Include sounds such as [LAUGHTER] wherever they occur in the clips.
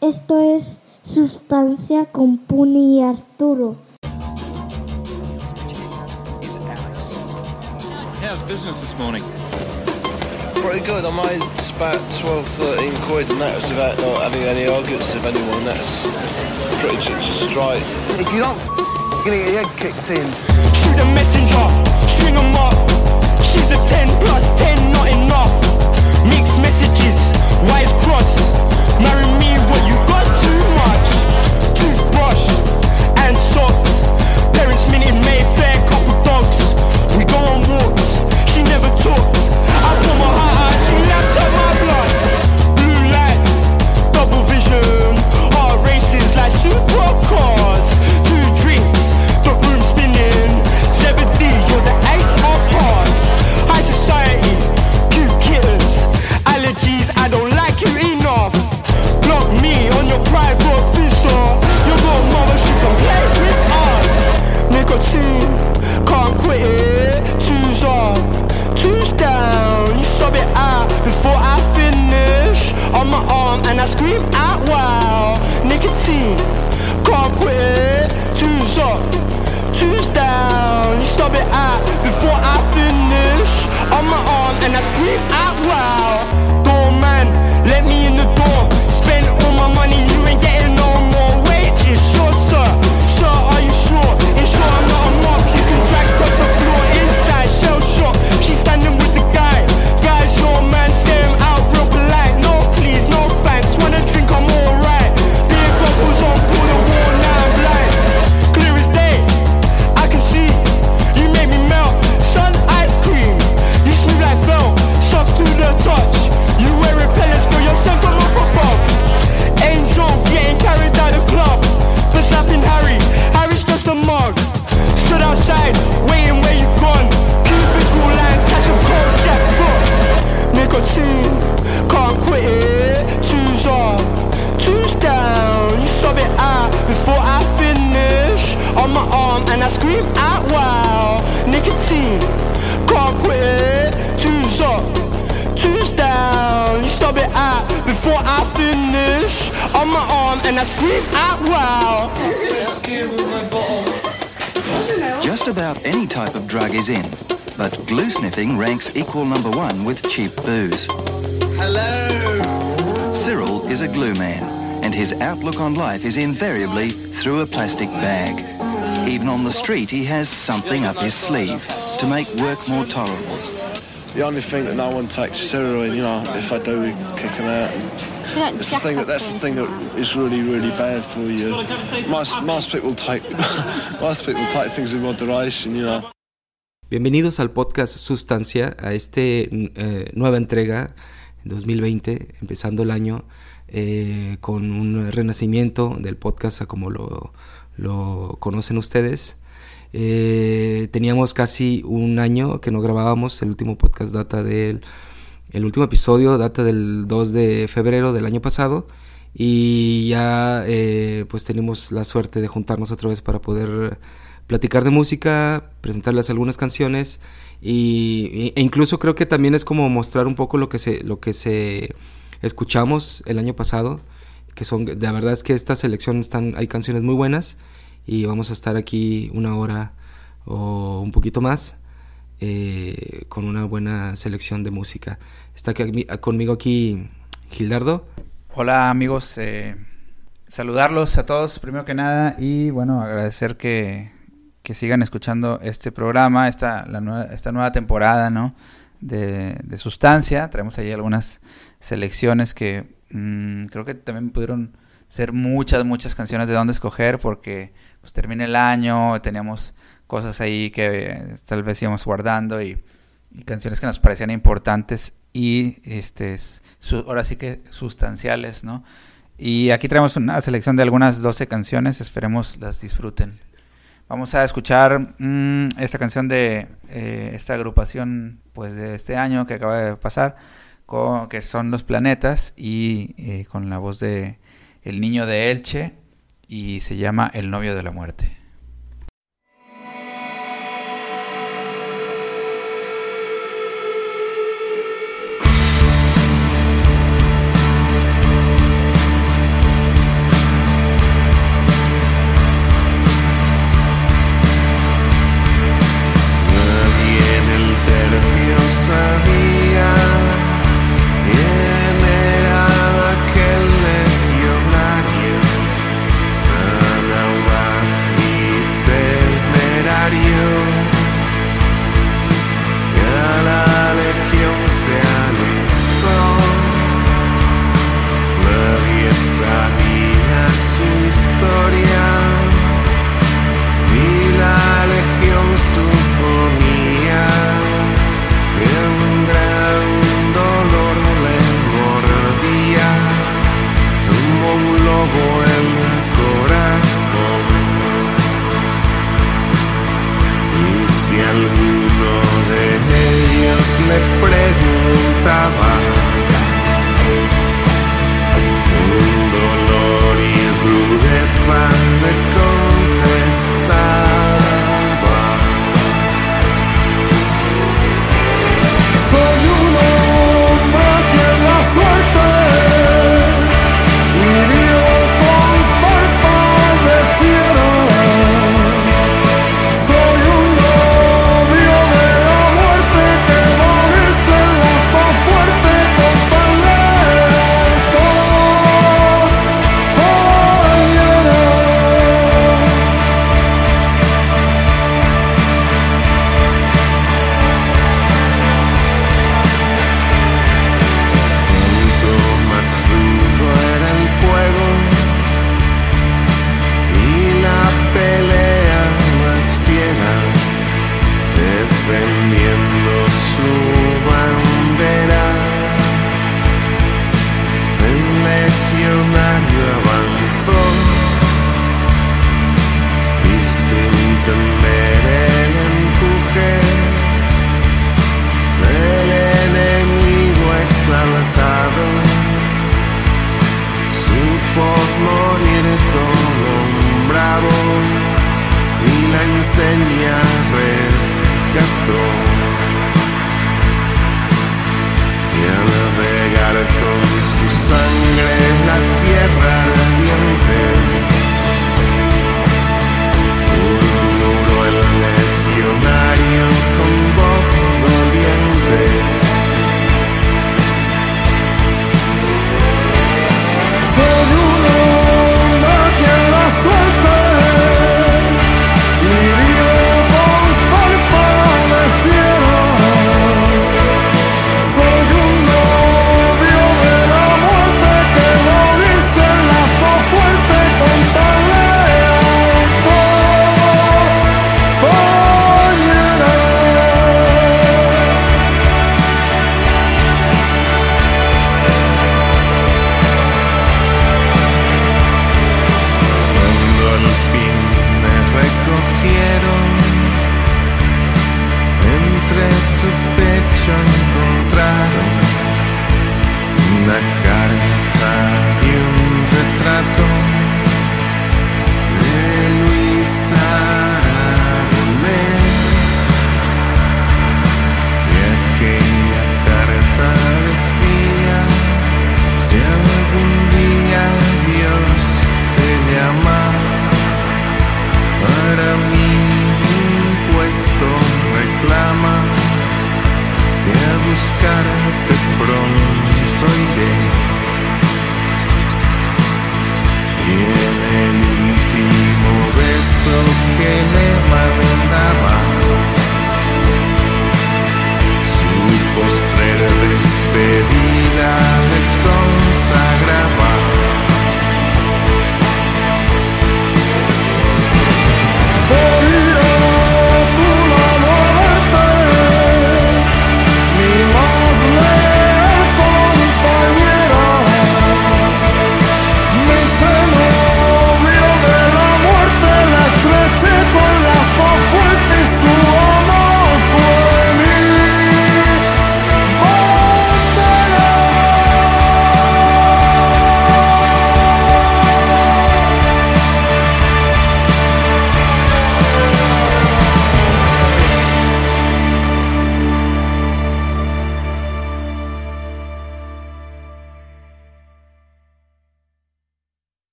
Esto es Sustancia con Puni y Arturo. How's business this morning? Pretty good. I made about 12, 13 quid, and that was without not having any arguments with anyone. That's pretty just straight. If you don't gonna get your head kicked in. Shoot a messenger, string 'em up. She's a 10 plus 10, not enough. Mixed messages, wires cross. Marry me, what you Mayfair, couple. We go on walks, she never talks. I my heart out, she up my blood. Blue lights, double vision. Heart races like supercars. Nicotine, can't quit it. Two's up, two's down. You stop it out before I finish. On my arm, and I scream out wow. Nicotine, can't quit it. Two's up, two's down. You stop it out before I finish. On my arm, and I scream out type is in, but glue sniffing ranks equal number one with cheap booze. Hello! Cyril is a glue man, and his outlook on life is invariably through a plastic bag. Even on the street, he has something up his sleeve to make work more tolerable. The only thing that no one takes is heroin, you know, if I do, we kick them out. And it's the thing that, that's the thing that is really, really bad for you. Most, most people take, [LAUGHS] most people take things in moderation, you know. Bienvenidos al podcast Sustancia, a este eh, nueva entrega en 2020, empezando el año eh, con un renacimiento del podcast como lo, lo conocen ustedes. Eh, teníamos casi un año que no grabábamos, el último podcast data del el último episodio data del 2 de febrero del año pasado y ya pues tenemos la suerte de juntarnos otra vez para poder platicar de música, presentarles algunas canciones y, e incluso creo que también es como mostrar un poco lo que se lo que se escuchamos el año pasado, que son de verdad es que esta selección están hay canciones muy buenas y vamos a estar aquí una hora o un poquito más eh, con una buena selección de música. Está aquí, conmigo aquí Gildardo. Hola amigos, eh, saludarlos a todos primero que nada y bueno, agradecer que, que sigan escuchando este programa, esta, la nueva, esta nueva temporada ¿no? de, Sustancia. Traemos ahí algunas selecciones que mmm, creo que también pudieron ser muchas, muchas canciones de dónde escoger porque pues termina el año, teníamos cosas ahí que eh, tal vez íbamos guardando y, y, canciones que nos parecían importantes y este su, ahora sí que sustanciales, ¿no? Y aquí traemos una selección de algunas 12 canciones, esperemos las disfruten. Vamos a escuchar mmm, esta canción de eh, esta agrupación pues de este año que acaba de pasar, con, que son Los Planetas y eh, con la voz de El Niño de Elche y se llama El Novio de la Muerte.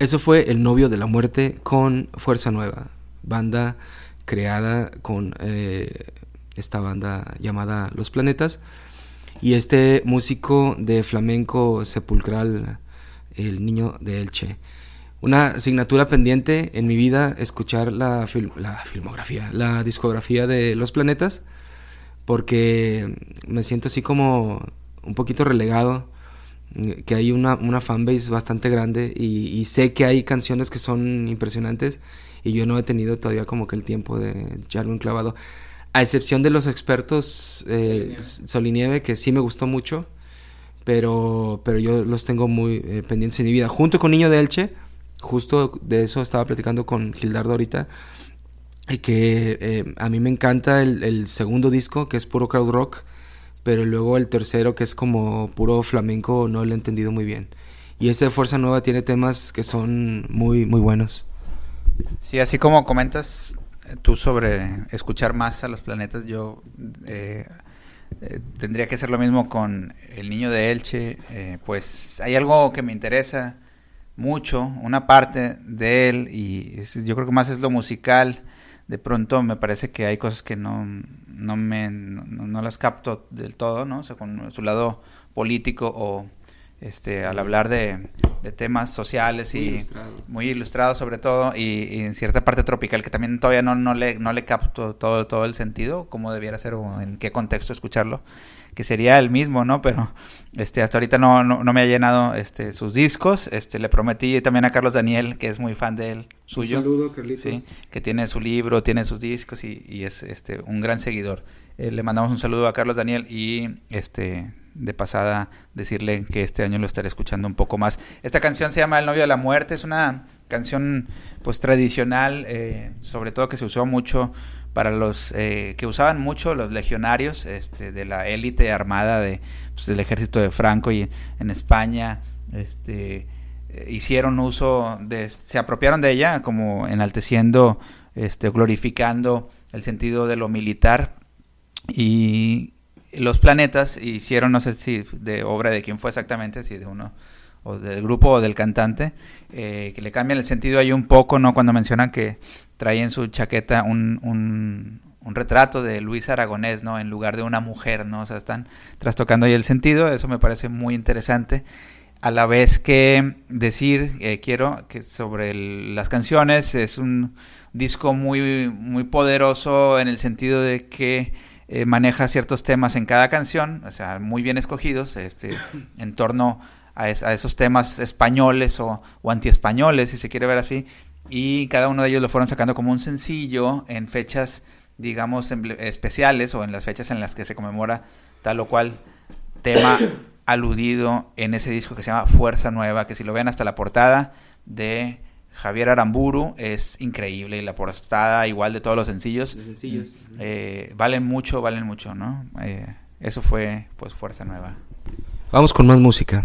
Eso fue El novio de la muerte con Fuerza Nueva, banda creada con eh, esta banda llamada Los Planetas y este músico de flamenco sepulcral, el niño de Elche. Una asignatura pendiente en mi vida, escuchar la, fil- la filmografía, la discografía de Los Planetas, porque me siento así como un poquito relegado que hay una, una fanbase bastante grande y, y sé que hay canciones que son impresionantes y yo no he tenido todavía como que el tiempo de echarle un clavado. A excepción de los expertos eh, Sol y Nieve, que sí me gustó mucho, pero, pero yo los tengo muy eh, pendientes en mi vida. Junto con Niño de Elche, justo de eso estaba platicando con Gildardo ahorita, y que eh, a mí me encanta el, el segundo disco, que es puro crowd rock, pero luego el tercero, que es como puro flamenco, no lo he entendido muy bien. Y este de Fuerza Nueva tiene temas que son muy, muy buenos. Sí, así como comentas eh, tú sobre escuchar más a los planetas, yo eh, eh, tendría que hacer lo mismo con El Niño de Elche. eh, pues hay algo que me interesa mucho, una parte de él, y yo creo que más es lo musical. De pronto me parece que hay cosas que no, no me no, no las capto del todo, ¿no? O sea, con su lado político o este al hablar de, de temas sociales Muy y ilustrado. muy ilustrado sobre todo y, y en cierta parte tropical que también todavía no, no le no le capto todo todo el sentido cómo debiera ser o en qué contexto escucharlo que sería el mismo no pero este hasta ahorita no, no, no me ha llenado este sus discos. Este le prometí también a Carlos Daniel que es muy fan de él suyo saludo, Carlitos. sí que tiene su libro tiene sus discos y, y es este un gran seguidor. Eh, le mandamos un saludo a Carlos Daniel y este de pasada decirle que este año lo estaré escuchando un poco más. Esta canción se llama El novio de la muerte, es una canción pues tradicional, eh, sobre todo que se usó mucho para los eh, que usaban mucho los legionarios este, de la élite armada de, pues, del ejército de Franco y en España este, eh, hicieron uso de, se apropiaron de ella como enalteciendo, este, glorificando el sentido de lo militar. Y los planetas hicieron, no sé si de obra de quién fue exactamente, si de uno o del grupo o del cantante, eh, que le cambian el sentido ahí un poco, ¿no? Cuando mencionan que trae en su chaqueta un, un, retrato de Luis Aragonés, ¿no? En lugar de una mujer, ¿no? O sea, están trastocando ahí el sentido, eso me parece muy interesante. A la vez que decir, eh, quiero, que sobre las canciones es un disco muy, muy poderoso en el sentido de que eh, maneja ciertos temas en cada canción, o sea, muy bien escogidos, este, en torno a, es, a esos temas españoles o, o antiespañoles, si se quiere ver así, y cada uno de ellos lo fueron sacando como un sencillo en fechas, digamos, especiales o en las fechas en las que se conmemora tal o cual tema [COUGHS] aludido en ese disco que se llama Fuerza Nueva, que si lo ven hasta la portada de Javier Aramburu es increíble y la portada igual de todos los sencillos, los sencillos. Eh, valen mucho, valen mucho, ¿no? Eh, eso fue pues Fuerza Nueva. Vamos con más música.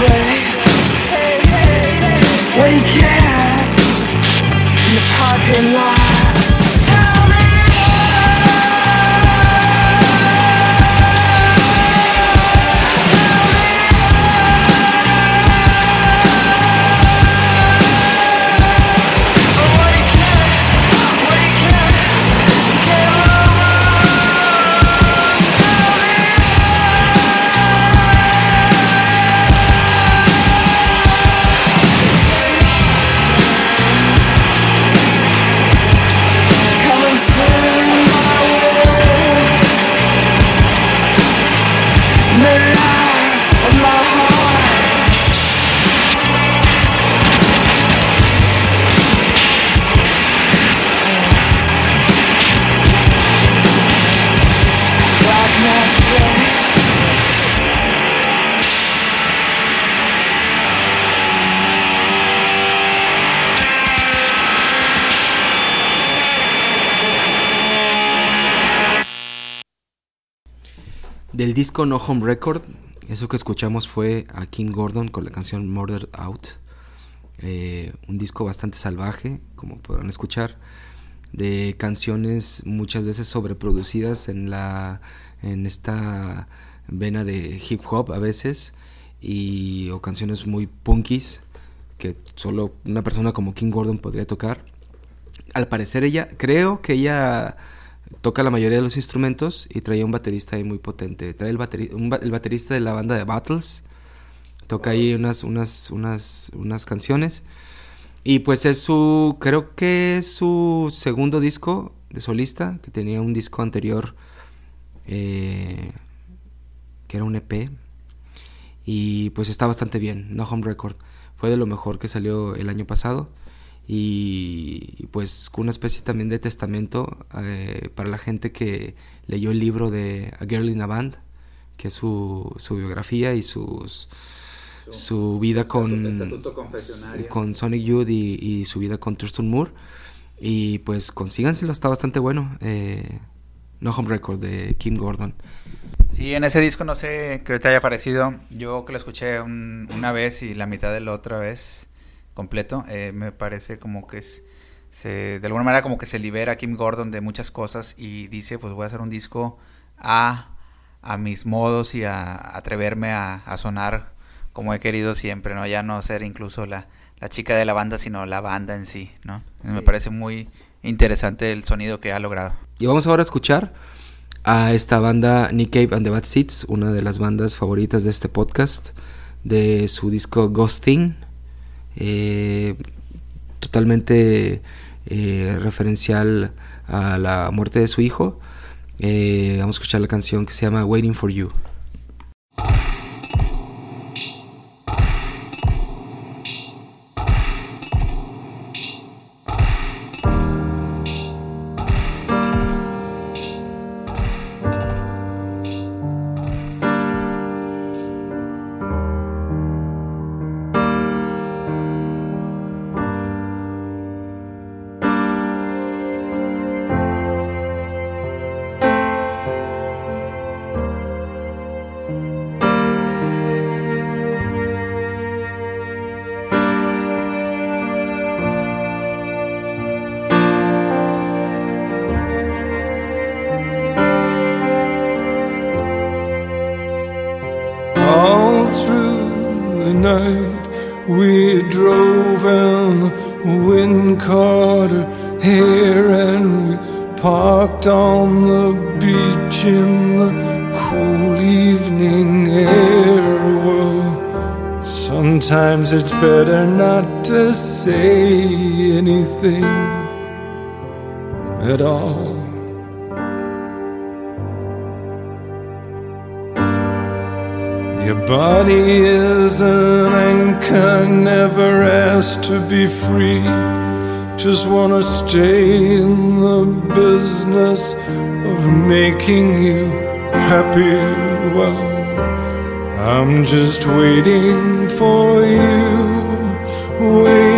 What do you care in the parking lot. Del disco No Home Record, Eso que escuchamos fue a King Gordon con la canción Murder Out. Eh, un disco bastante salvaje, como podrán escuchar, de canciones muchas veces sobreproducidas en la en esta vena de hip hop a veces y o canciones muy punkis que solo una persona como King Gordon podría tocar. Al parecer ella, creo que ella toca la mayoría de los instrumentos y traía un baterista ahí muy potente. Trae el, el baterista de la banda de Battles, toca ahí unas, unas, unas, unas canciones. Y pues es su, creo que es su segundo disco de solista, que tenía un disco anterior eh, que era un EP. Y pues está bastante bien, No Home Record. Fue de lo mejor que salió el año pasado y pues con una especie también de testamento eh, para la gente que leyó el libro de A Girl in a Band, que es su, su biografía y sus su, vida con, con Sonic Youth y, su vida con Thurston Moore. Y pues consíganselo, está bastante bueno. Eh, no Home Record de Kim Gordon. Sí, en ese disco no sé qué te haya parecido. Yo que lo escuché una vez y la mitad de la otra vez completo. Eh, me parece como que es, se, de alguna manera como que se libera Kim Gordon de muchas cosas y dice, pues voy a hacer un disco a, a mis modos y a, atreverme a, sonar como he querido siempre, ¿no? Ya no ser incluso la, la chica de la banda, sino la banda en sí, ¿no? Me parece muy interesante el sonido que ha logrado. Y vamos ahora a escuchar a esta banda Nick Cave and the Bad Seeds, una de las bandas favoritas de este podcast, de su disco Ghosting, eh, totalmente eh, referencial a la muerte de su hijo. Eh, vamos a escuchar la canción que se llama Waiting for You. night we drove and wind caught here hair and we parked on the beach in the cool evening air. Well, sometimes it's better not to say anything at all. Your body is an anchor, never asked to be free. Just wanna stay in the business of making you happy. Well, I'm just waiting for you, waiting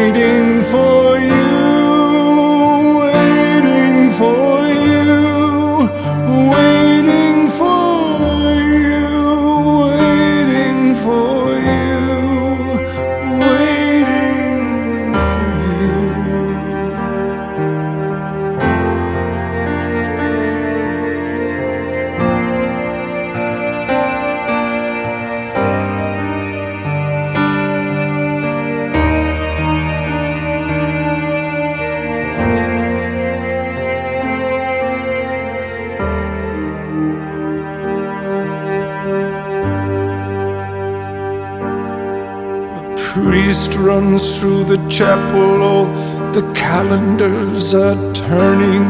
runs through the chapel, oh, the calendars are turning.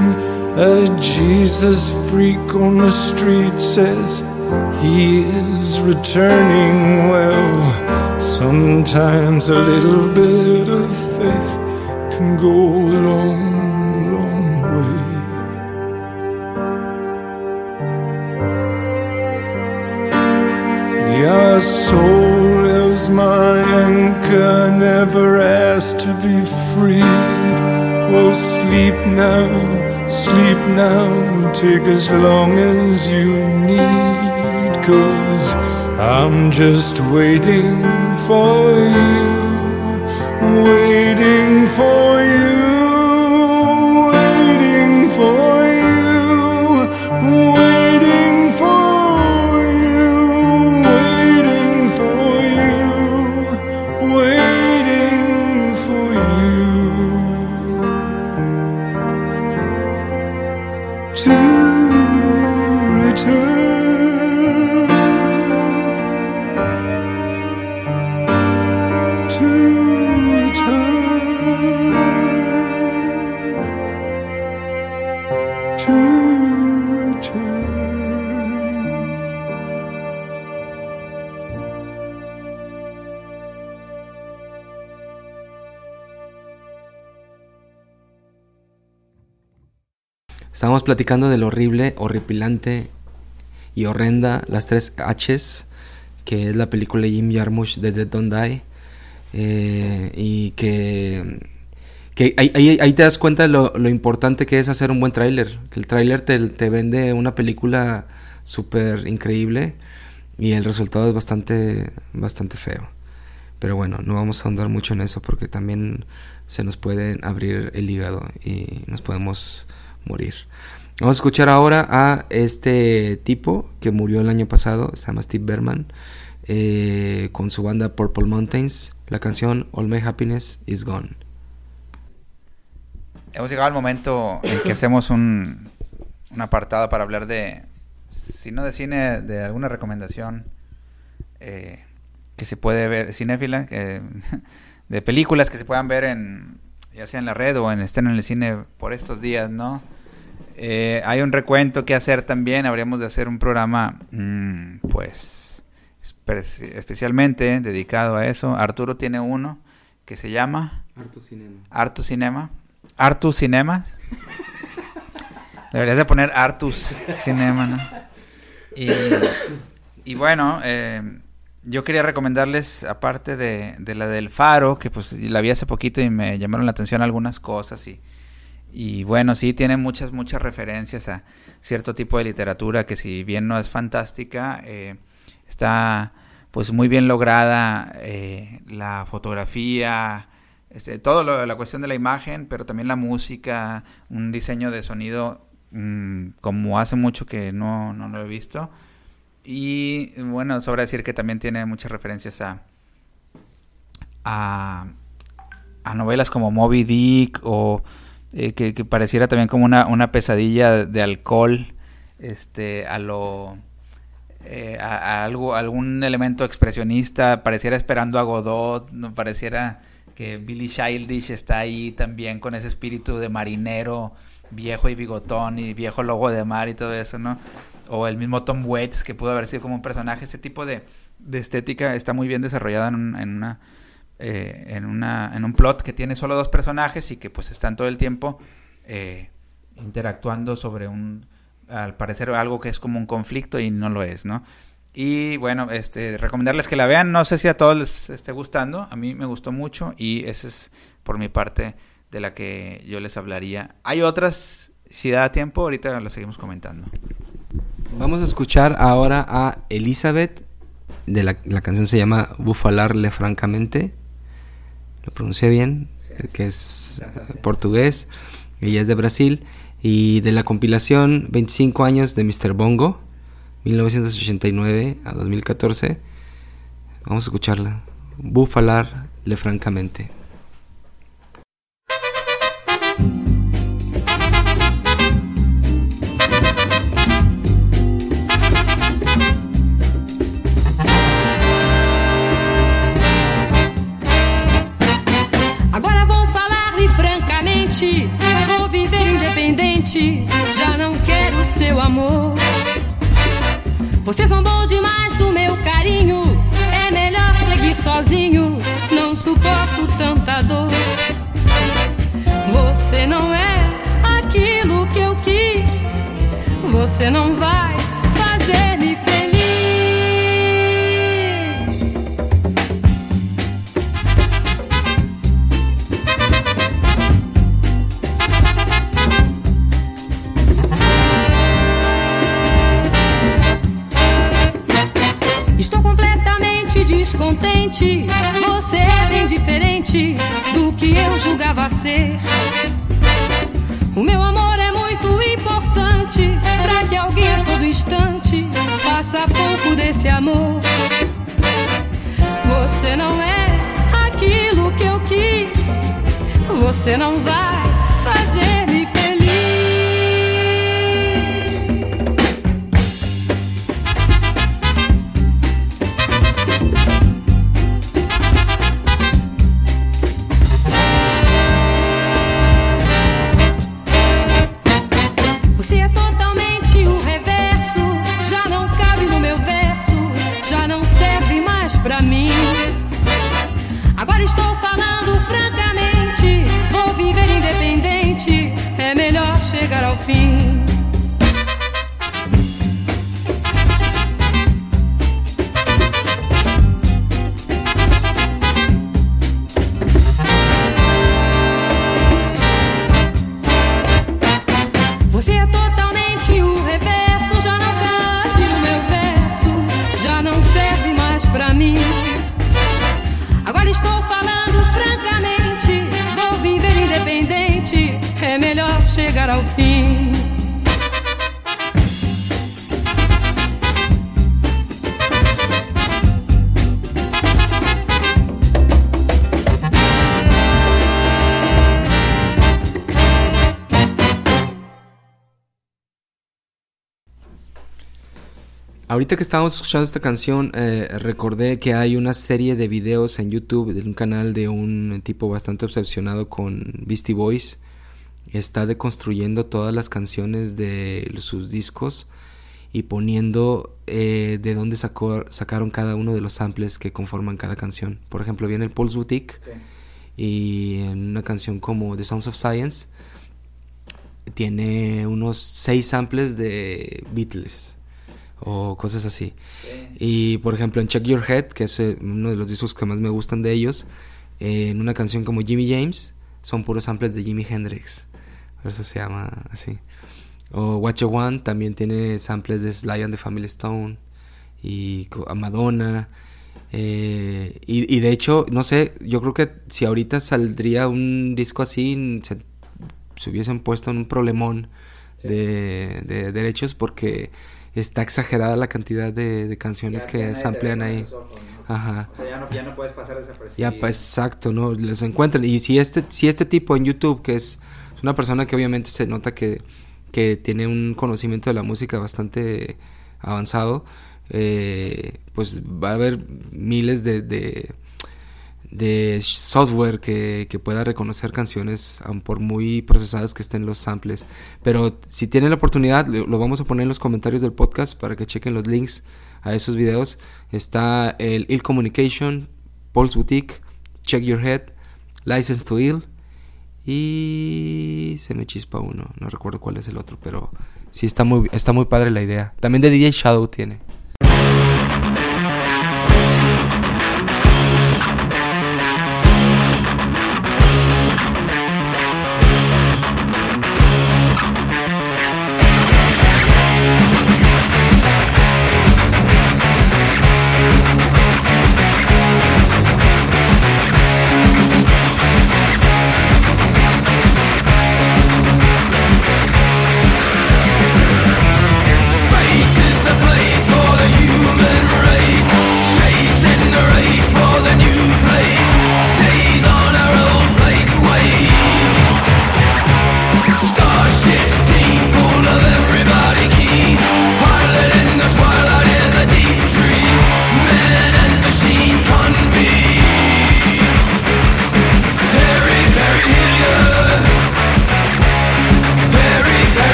A Jesus freak on the street says he is returning. Well, sometimes a little bit of faith can go a long, long way. Your soul is my anchor, never asked to be freed. Well, sleep now, sleep now, take as long as you need. Cause I'm just waiting for you, waiting for you, Estábamos platicando del horrible, horripilante y horrenda Las tres H's, que es la película Jim Jarmusch de Dead Don't Die. eh, y que, que ahí, te das cuenta de lo, importante que es hacer un buen tráiler. El tráiler te, te vende una película súper increíble y el resultado es bastante, bastante feo. Pero bueno, no vamos a ahondar mucho en eso porque también se nos puede abrir el hígado y nos podemos morir. Vamos a escuchar ahora a este tipo que murió el año pasado, se llama Steve Berman, eh, con su banda Purple Mountains, la canción All My Happiness Is Gone. Hemos llegado al momento en que hacemos un, un apartado para hablar de, si no de cine, de alguna recomendación eh, que se puede ver, cinéfila, que- [LAUGHS] de películas que se puedan ver en, ya sea en la red o en estén en el cine por estos días, ¿no? Eh, hay un recuento que hacer también, habríamos de hacer un programa, mm, pues, espe- especialmente dedicado a eso. Arturo tiene uno que se llama... Artus Cinema. Artus Cinemas. Deberías de poner Artus Cinema, ¿no? Y, y bueno, eh, yo quería recomendarles, aparte de, de la del Faro, que pues la vi hace poquito y me llamaron la atención algunas cosas y, y bueno, sí, tiene muchas, muchas referencias a cierto tipo de literatura que si bien no es fantástica, eh, está pues muy bien lograda eh, la fotografía, este, todo lo, la cuestión de la imagen, pero también la música, un diseño de sonido mm, como hace mucho que no, no lo he visto. Y bueno, sobra decir que también tiene muchas referencias a, a, novelas como Moby Dick o eh, que, pareciera también como una, una pesadilla de alcohol, este, a lo eh, a, a algo, algún elemento expresionista, pareciera esperando a Godot, pareciera que Billy Childish está ahí también con ese espíritu de marinero viejo y bigotón y viejo logo de mar y todo eso, ¿no? O el mismo Tom Waits que pudo haber sido como un personaje, ese tipo de, estética está muy bien desarrollada eh, en un plot que tiene solo dos personajes y que pues están todo el tiempo eh, interactuando sobre un al parecer algo que es como un conflicto y no lo es, ¿no? Y bueno, este recomendarles que la vean, no sé si a todos les esté gustando, a mí me gustó mucho y esa es por mi parte de la que yo les hablaría. Hay otras, si da tiempo, ahorita las seguimos comentando. Vamos a escuchar ahora a Elizabeth. De la, la canción se llama Bufalarle Francamente. Lo pronuncié bien, que es eh, portugués. Ella es de Brasil. Y de la compilación 25 años de Mr. Bongo, 1989 a 2014. Vamos a escucharla. Bufalarle Francamente. Vou viver independente. Já não quero seu amor. Você zombou demais do meu carinho. É melhor seguir sozinho. Não suporto tanta dor. Você não é aquilo que eu quis. Você não vai contente. Você é bem diferente do que eu julgava ser. O meu amor é muito importante para que alguém a todo instante faça pouco desse amor. Você não é aquilo que eu quis. Você não vai pra mim. Agora estou falando Ahorita que estábamos escuchando esta canción, eh, recordé que hay una serie de videos en YouTube de un canal de un tipo bastante obsesionado con Beastie Boys. Está deconstruyendo todas las canciones de sus discos y poniendo eh, de dónde sacó, sacaron cada uno de los samples que conforman cada canción. Por ejemplo, viene el Pulse Boutique y en una canción como The Sounds of Science tiene unos seis samples de Beatles o cosas así. Y por ejemplo en Check Your Head, que es eh, uno de los discos que más me gustan de ellos, eh, en una canción como Jimmy James, son puros samples de Jimi Hendrix. Por eso se llama así. O Watch You Want también tiene samples de Sly and the Family Stone y a Madonna. eh, y, y de hecho, no sé, yo creo que si ahorita saldría un disco así, se, se hubiesen puesto en un problemón de, de derechos porque está exagerada la cantidad de, de canciones que se amplían ahí. Ajá. O sea, ya no, ya no puedes pasar desapercibido. Ya, pues, exacto, ¿no? Los encuentran. Y si este, si este tipo en YouTube, que es una persona que obviamente se nota que, que tiene un conocimiento de la música bastante avanzado, eh, pues va a haber miles de, de, de software que, que pueda reconocer canciones, aun por muy procesadas que estén los samples. Pero si tienen la oportunidad, lo vamos a poner en los comentarios del podcast para que chequen los links a esos videos. Está el Ill Communication, Pulse Boutique, Check Your Head, License to Ill y se me chispa uno, no recuerdo cuál es el otro, pero sí está muy está muy padre la idea. También de DJ Shadow tiene.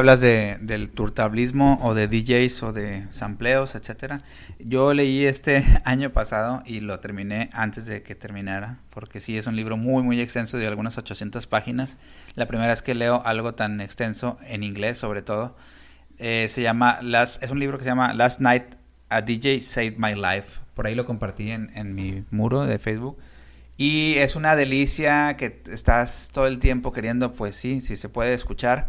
Hablas de, del turtablismo o de DJs o de sampleos, etcétera, yo leí este [LAUGHS] año pasado y lo terminé antes de que terminara, porque sí es un libro muy, muy extenso de algunas 800 páginas. La primera vez que leo algo tan extenso en inglés, sobre todo. Eh, se llama, Last, es un libro que se llama Last Night a DJ Saved My Life. Por ahí lo compartí en, en mi muro de Facebook. Y es una delicia que estás todo el tiempo queriendo, pues sí, si se puede escuchar,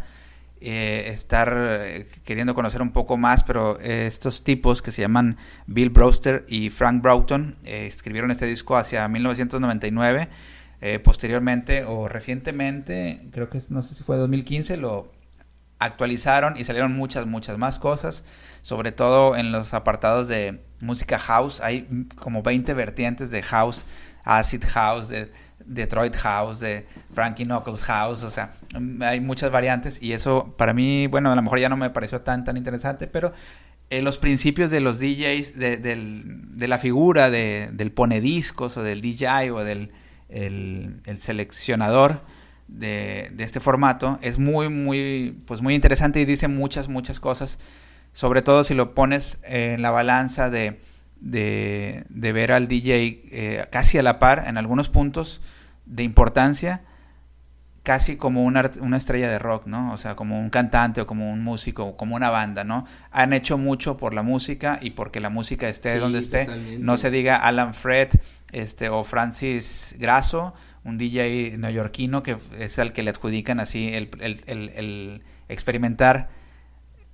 eh, estar eh, queriendo conocer un poco más, pero eh, estos tipos que se llaman Bill Brewster y Frank Broughton escribieron este disco hacia 1999. posteriormente o recientemente, creo que no sé si fue 2015, lo actualizaron y salieron muchas, muchas más cosas, sobre todo en los apartados de música house. Hay como 20 vertientes de house Acid House, de Detroit House, de Frankie Knuckles House, o sea, hay muchas variantes y eso para mí, bueno, a lo mejor ya no me pareció tan, tan interesante, pero eh, los principios de los DJs, de, de la figura de, del ponediscos o del DJ o del el, seleccionador de, de, este formato es muy, muy, pues muy interesante y dice muchas, muchas cosas, sobre todo si lo pones en la balanza de de, de ver al DJ eh, casi a la par en algunos puntos de importancia, casi como una, una, estrella de rock, ¿no? O sea, como un cantante o como un músico, como una banda, ¿no? Han hecho mucho por la música y porque la música esté donde esté. No se diga Alan Fred este, o Francis Grasso, un DJ neoyorquino que es al que le adjudican así el, el, el, el experimentar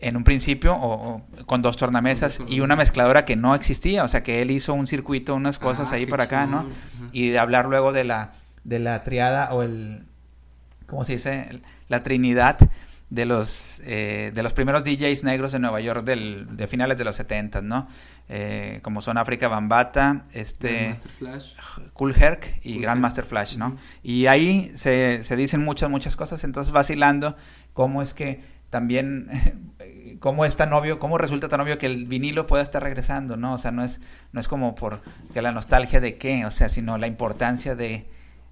en un principio o, con dos tornamesas y una mezcladora que no existía, o sea que él hizo un circuito, unas cosas ah, ahí para acá, ¿no? Y de hablar luego de la de la triada o el ¿cómo se dice? La trinidad de los eh, de los primeros DJs negros de Nueva York del, de finales de los 70, ¿no? Eh, como son África Bambata, este Cool Herc y Grandmaster Flash, ¿no? Y ahí se, se dicen muchas muchas cosas, entonces vacilando cómo es que también [LAUGHS] cómo es tan obvio, cómo resulta tan obvio que el vinilo pueda estar regresando, ¿no? O sea, no es, no es como por que la nostalgia de qué, o sea, sino la importancia de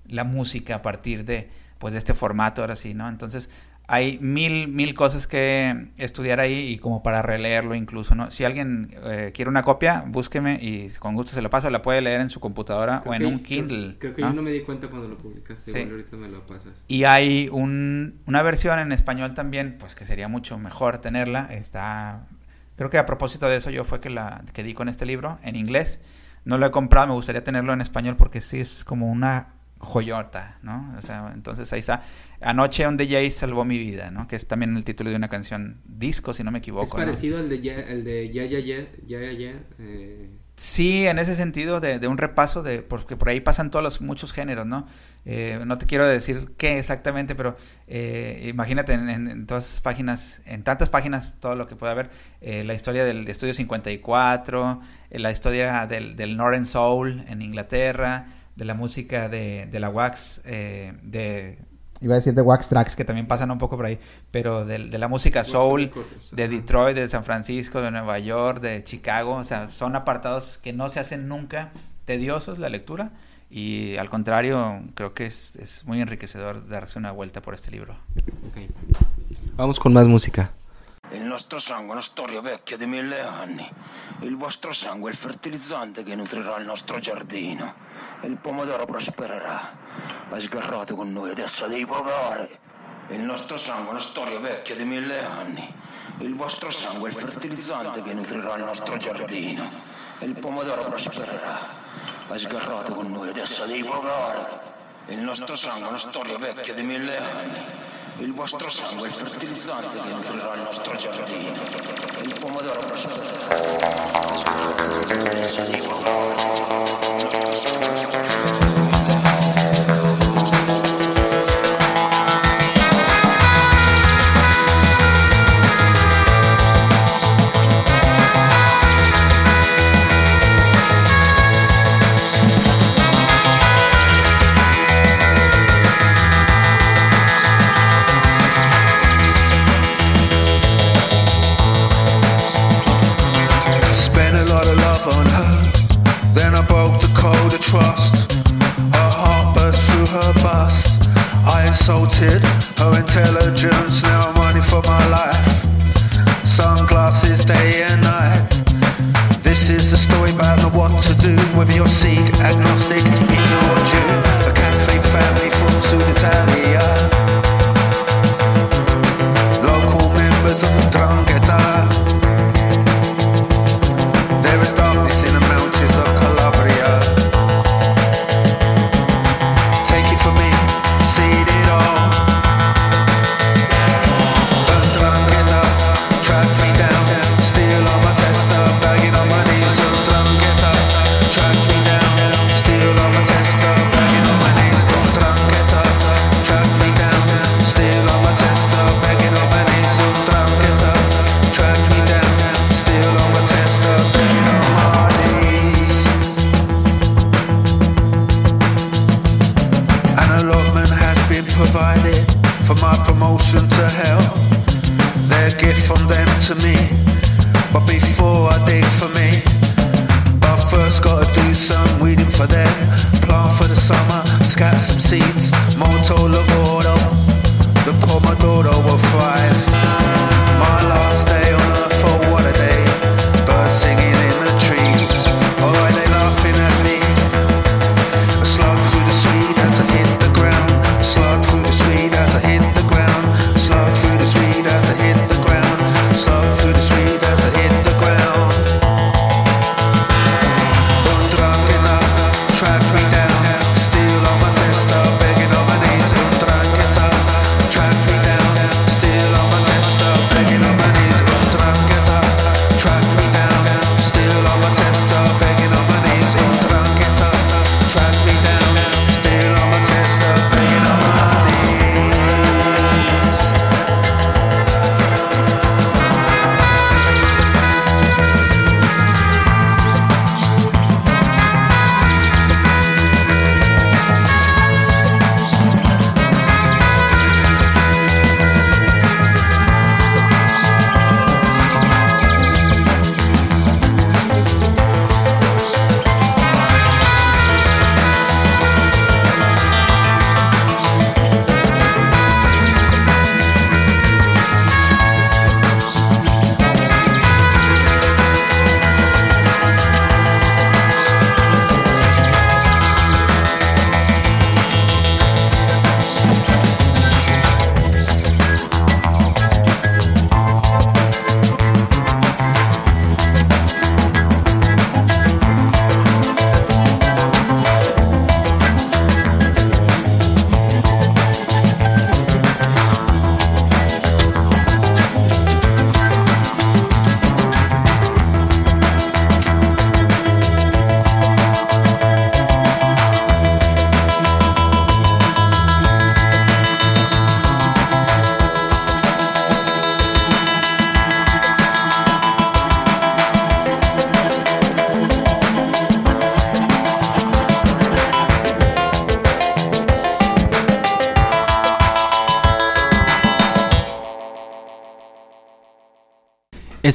la música a partir de, pues, de este formato, ahora sí, ¿no? Entonces, hay mil, mil cosas que estudiar ahí y como para releerlo incluso, ¿no? Si alguien eh, quiere una copia, búsqueme y con gusto se lo paso, la puede leer en su computadora o en un Kindle. Creo, que yo no me di cuenta cuando lo publicaste, sí. ahorita me lo pasas. Y hay un, una versión en español también, pues que sería mucho mejor tenerla, está... Creo que a propósito de eso yo fue que la que di con este libro en inglés. No lo he comprado, me gustaría tenerlo en español porque sí es como una joyota, ¿no? O sea, entonces ahí está. Anoche un DJ salvó mi vida, ¿no? Que es también el título de una canción disco, si no me equivoco. ¿Es parecido al de Ya, el de Ya, Ya, Ya, Ya, Ya, ya eh... Sí, en ese sentido de, de, un repaso de porque por ahí pasan todos los muchos géneros, ¿no? Eh, no te quiero decir qué exactamente, pero eh, imagínate en, en, todas esas páginas, en tantas páginas, todo lo que puede haber, eh, la historia del Estudio 54, eh, la historia del, del Northern Soul en Inglaterra, de la música de, de la Wax, eh, de iba a decir de Wax Tracks, que también pasan un poco por ahí, pero de, de la música soul, de Detroit, de San Francisco, de Nueva York, de Chicago, o sea, son apartados que no se hacen nunca tediosos la lectura y al contrario, creo que es, es muy enriquecedor darse una vuelta por este libro. Okay. Vamos con más música. Il nostro sangue è una storia vecchia di mille anni. Il vostro sangue è il fertilizzante che nutrirà il nostro giardino. Il pomodoro prospererà. Ha sgarrato con noi adesso devi pagare. Il nostro sangue è una storia vecchia di mille anni. Il vostro sangue è il fertilizzante che nutrirà il nostro giardino. Il pomodoro prospererà. Ha sgarrato con noi adesso devi pagare. Il nostro sangue è una storia vecchia di mille anni. Il vostro sangue è il fertilizzante che nutrirà il nostro giardino. Il pomodoro insulted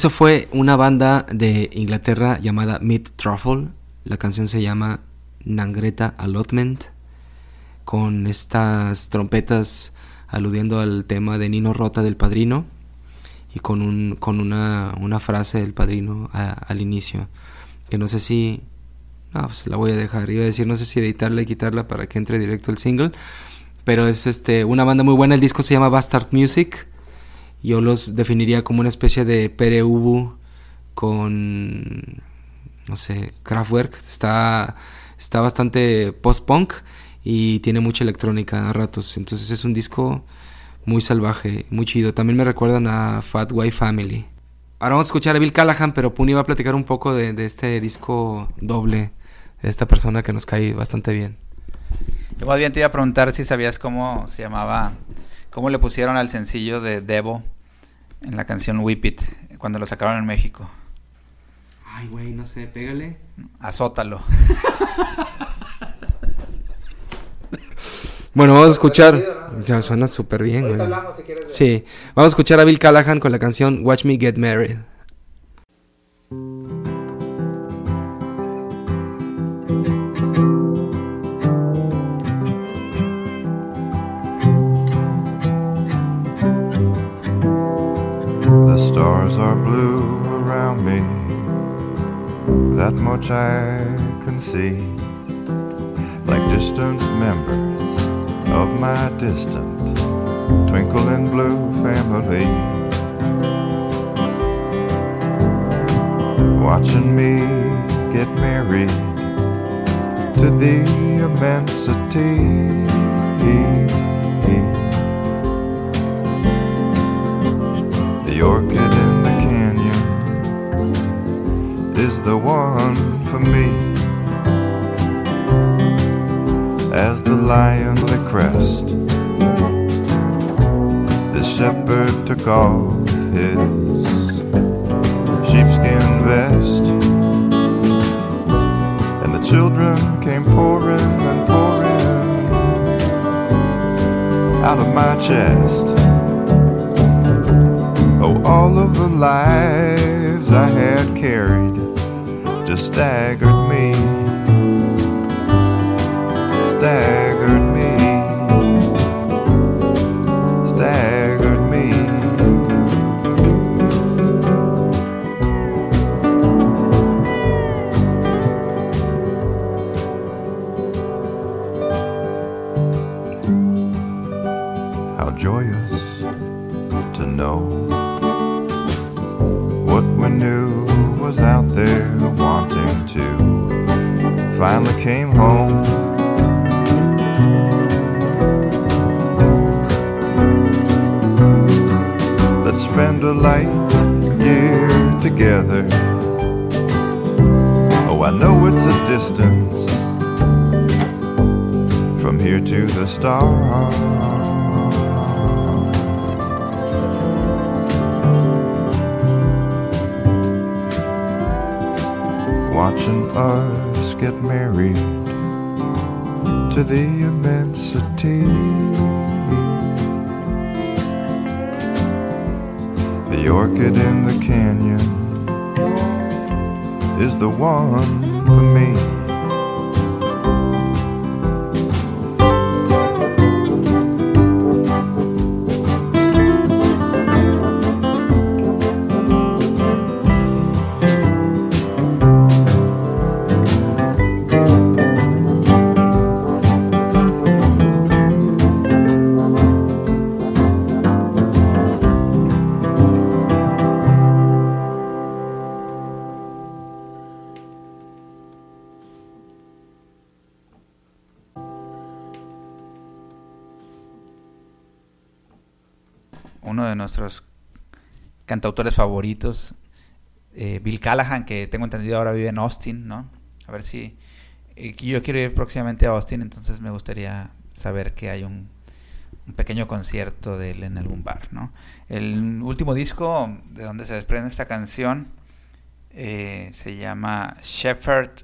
Eso fue una banda de Inglaterra llamada Mid Truffle. La canción se llama Nangreta Allotment. Con estas trompetas aludiendo al tema de Nino Rota del Padrino. Y con, un, con una, una frase del Padrino al inicio. Que no sé si... No, pues la voy a dejar. Iba a decir, no sé si editarla y quitarla para que entre directo el single. Pero es este una banda muy buena. El disco se llama Bastard Music. Yo los definiría como una especie de Pere con, no sé, Kraftwerk. Está, está bastante post-punk y tiene mucha electrónica a ratos. Entonces es un disco muy salvaje, muy chido. También me recuerdan a Fat White Family. Ahora vamos a escuchar a Bill Callahan, pero Puni va a platicar un poco de, de este disco doble de esta persona que nos cae bastante bien. Yo más bien te iba a preguntar si sabías cómo se llamaba, cómo le pusieron al sencillo de Devo en la canción Whip It cuando lo sacaron en México. Ay, güey, no sé, pégale. Azótalo. [LAUGHS] Bueno, vamos a escuchar. Ya suena súper bien, güey. hablamos, si quieres, de- Sí, vamos a escuchar a Bill Callahan con la canción Watch Me Get Married. Much I can see. Like distant members of my distant twinkle twinkling blue family. Watching me get married to the immensity. The orchid is the one for me. As the lion the crest, the shepherd took off his sheepskin vest, and the children came pouring and pouring out of my chest. though all of the lives I had carried just staggered me, staggered me, staggered me. How joyous to know what we knew was out there wanting to finally came home. Let's spend a light year together. Oh, I know it's a distance from here to the stars. Watching us get married to the immensity. The orchid in the canyon is the one for me. Cantautores favoritos, eh, Bill Callahan, que tengo entendido ahora vive en Austin, ¿no? A ver si... eh, yo quiero ir próximamente a Austin, entonces me gustaría saber que hay un, un pequeño concierto de él en algún bar, ¿no? El último disco de donde se desprende esta canción eh, se llama Shepherd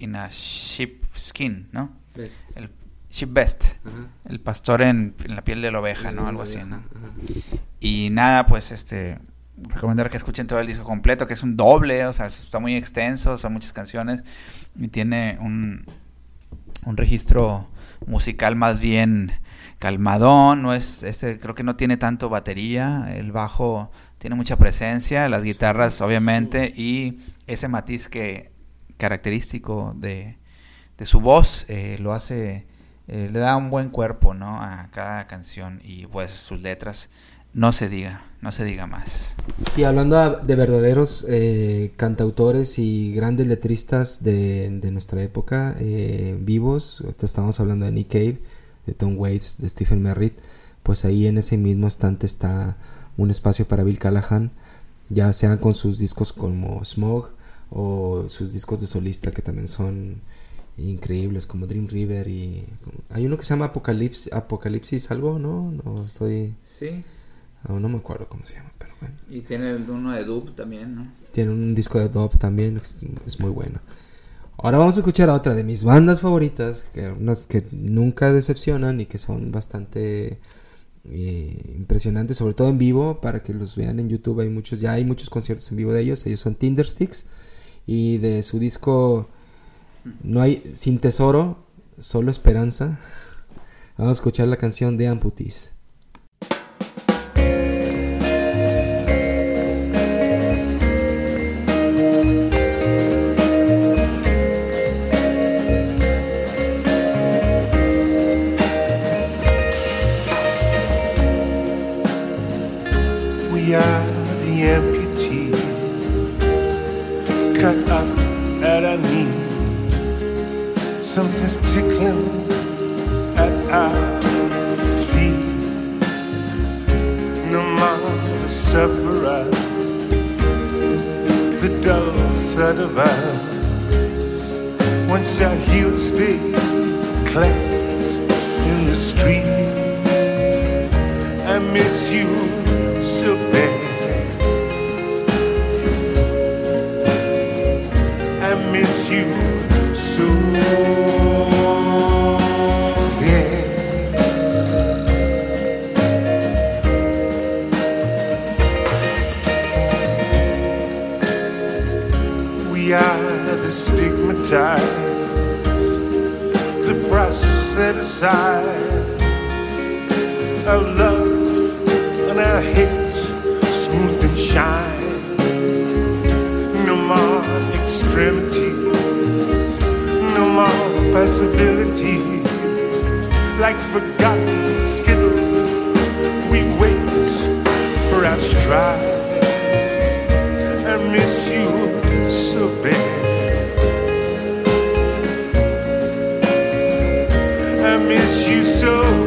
in a Sheepskin, ¿no? Best. El Sheep Best. Ajá. El pastor en, en la piel de la oveja, ¿no? Algo así, ¿no? ajá. Y nada, pues este recomendar que escuchen todo el disco completo, que es un doble, o sea, está muy extenso, son muchas canciones y tiene un, un registro musical más bien calmadón, no es este creo que no tiene tanto batería, el bajo tiene mucha presencia, las guitarras obviamente y ese matiz que característico de, de su voz eh, lo hace eh, le da un buen cuerpo, ¿no? a cada canción y pues sus letras no se diga, no se diga más. Sí, hablando de verdaderos eh, cantautores y grandes letristas de, de nuestra época, eh, vivos, estamos hablando de Nick Cave, de Tom Waits, de Stephen Merritt, pues ahí en ese mismo estante está un espacio para Bill Callahan, ya sean con sus discos como Smog o sus discos de solista que también son increíbles como Dream River y hay uno que se llama Apocalipsis, Apocalipsis algo, ¿no? No estoy Sí. No me acuerdo cómo se llama, pero bueno. Y tiene uno de dub también, ¿no? Tiene un disco de dub también, es, es muy bueno. Ahora vamos a escuchar a otra de mis bandas favoritas, que unas que nunca decepcionan y que son bastante eh, impresionantes, sobre todo en vivo, para que los vean en YouTube. Hay muchos, ya hay muchos conciertos en vivo de ellos. Ellos son Tindersticks y de su disco No hay sin tesoro, solo esperanza. Vamos a escuchar la canción de Amputees. The of ours. Once our heels they clapped in the street. I miss you so bad. Set aside. Our love and our hate, smooth and shine. No more extremity, no more possibility. Like forgotten skittles, we wait for our stride. So.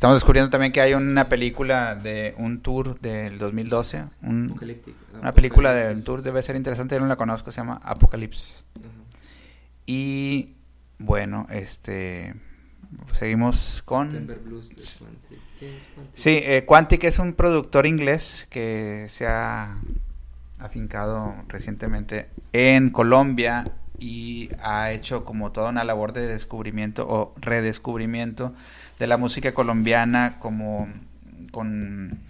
Estamos descubriendo también que hay una película de un tour del 2012. Un, una película del Apocalipsis. tour debe ser interesante, yo no la conozco, se llama Apocalypse. Y bueno, este seguimos con... Blues de Quantic. ¿Qué es Quantic? Sí, eh, Quantic es un productor inglés que se ha afincado recientemente en Colombia y ha hecho como toda una labor de descubrimiento o redescubrimiento de la música colombiana como con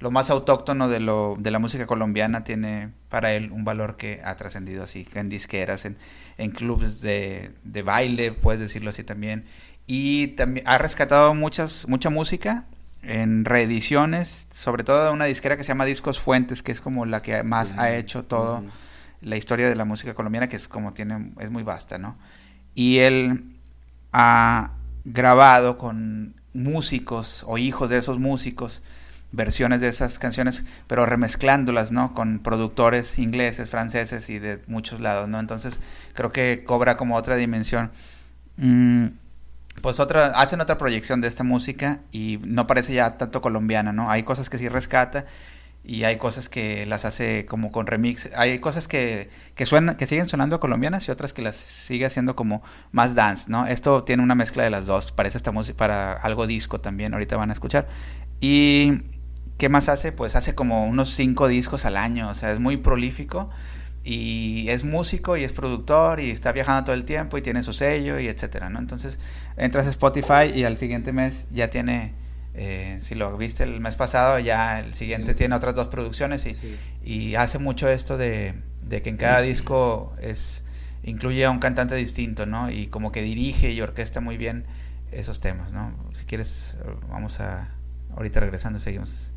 lo más autóctono de lo de la música colombiana tiene para él un valor que ha trascendido así en disqueras en, en clubes de, de baile puedes decirlo así también. Y también ha rescatado muchas mucha música en reediciones, sobre todo de una disquera que se llama Discos Fuentes, que es como la que más ha hecho todo la historia de la música colombiana, que es como tiene, es muy vasta, ¿no? Y él ha grabado con músicos o hijos de esos músicos versiones de esas canciones, pero remezclándolas, ¿no? Con productores ingleses, franceses y de muchos lados, ¿no? Entonces creo que cobra como otra dimensión. Mm, pues otra, hacen otra proyección de esta música y no parece ya tanto colombiana, ¿no? Hay cosas que sí rescata y hay cosas que las hace como con remix. Hay cosas que, que suenan, que siguen sonando colombianas y otras que las sigue haciendo como más dance, ¿no? Esto tiene una mezcla de las dos. Parece esta música para algo disco también, ahorita van a escuchar. Y ¿qué más hace? Pues hace como unos cinco discos al año, o sea, es muy prolífico y es músico y es productor y está viajando todo el tiempo y tiene su sello y etcétera, ¿no? Entonces entras a Spotify y al siguiente mes ya tiene, eh, si lo viste el mes pasado, ya el siguiente Sí. tiene otras dos producciones y, Sí. y hace mucho esto de, de que en cada disco es incluye a un cantante distinto, ¿no? Y como que dirige y orquesta muy bien esos temas, ¿no? Si quieres, vamos a, ahorita regresando, seguimos.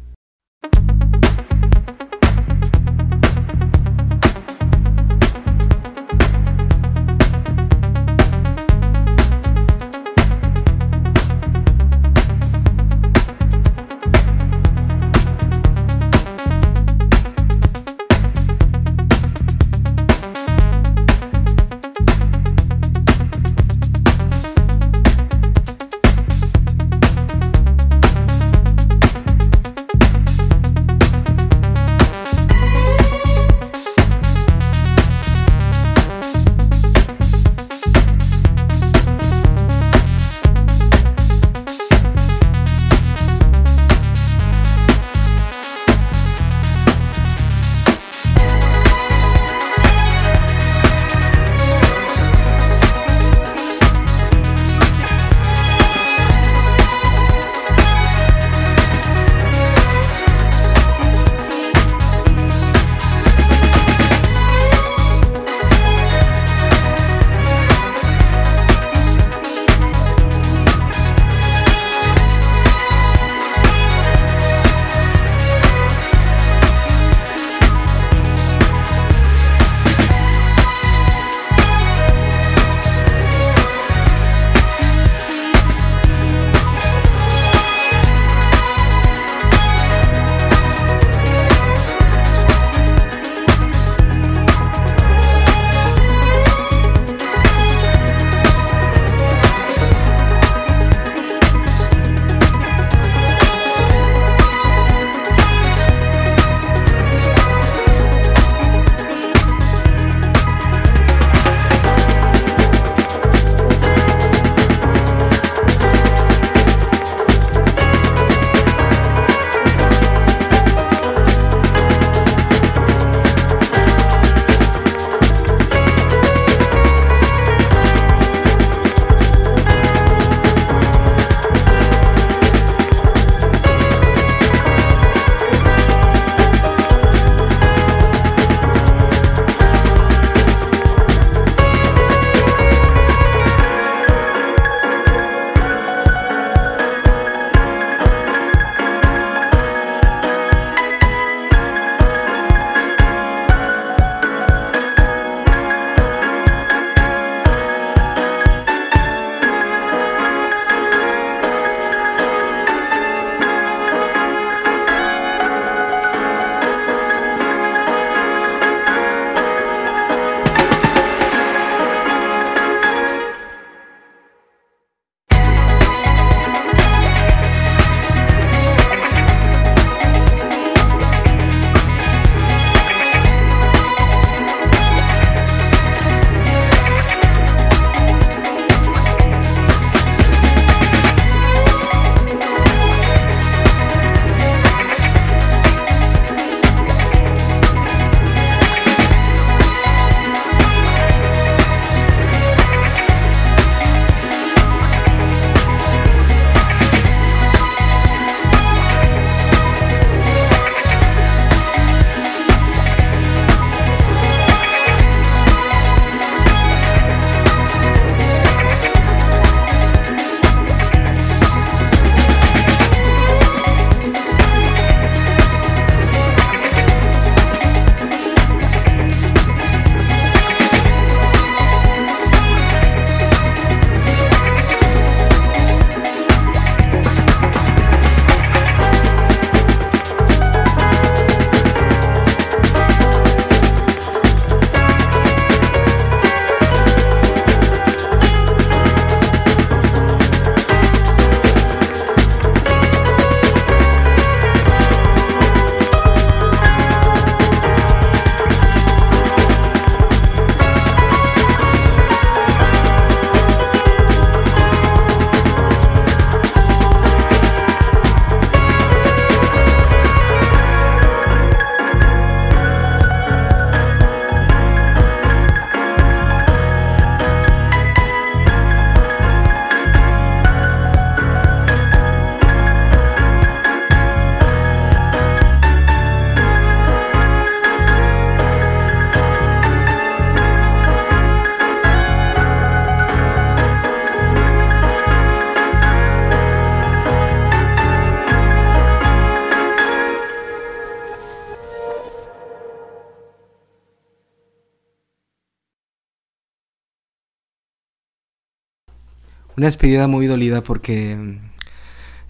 Una despedida muy dolida porque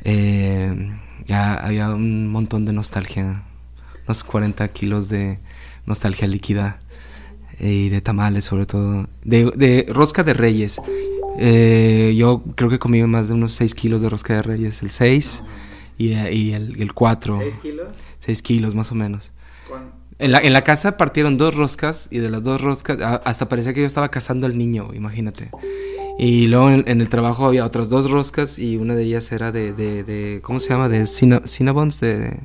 eh, ya había un montón de nostalgia, unos 40 kilos de nostalgia líquida y de tamales sobre todo, de, de rosca de reyes. Eh, yo creo que comí más de unos 6 kilos de rosca de reyes, el 6 y, y el, el 4. ¿Seis kilos? 6 kilos más o menos. En la, en la casa partieron dos roscas y de las dos roscas a- hasta parecía que yo estaba cazando al niño, imagínate. Y luego en, en el trabajo había otras dos roscas y una de ellas era de, de, de- ¿cómo se llama? De Cinnabons, de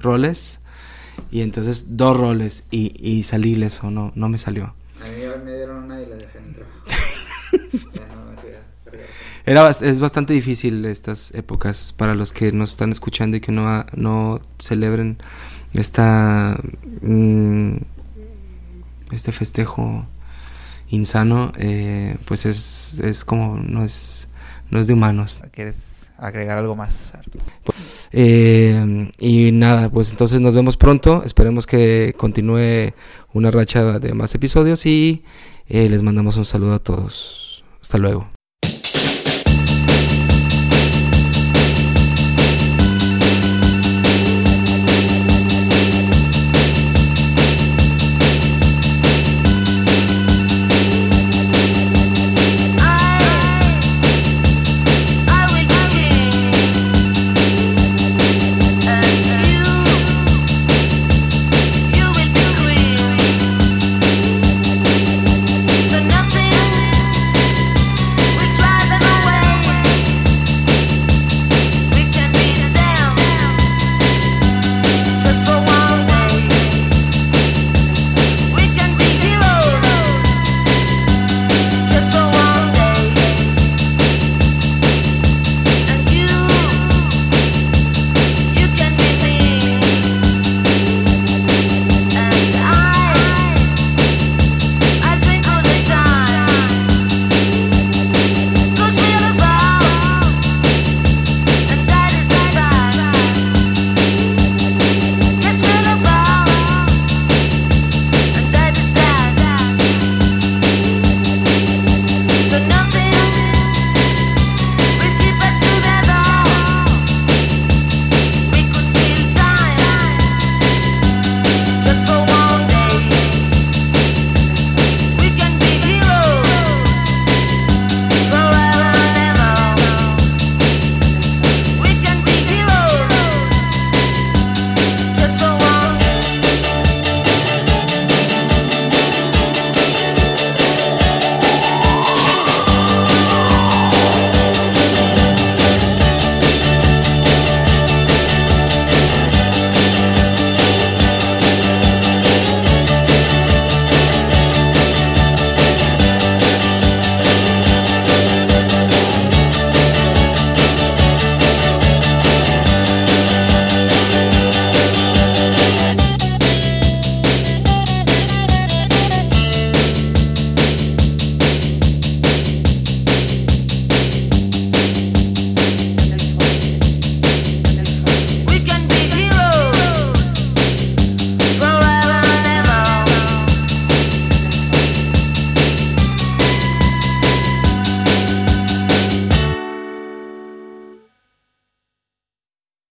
roles. Y entonces dos roles y, y salí no, no me salió. A mí me dieron una y la dejé en el trabajo. [LAUGHS] Era, es bastante difícil estas épocas para los que nos están escuchando y que no, no celebren esta mm, este festejo insano eh, pues es, es como no es no es de humanos. ¿Quieres agregar algo más? Eh, y nada pues entonces nos vemos pronto. Esperemos que continúe una racha de más episodios y eh, les mandamos un saludo a todos. Hasta luego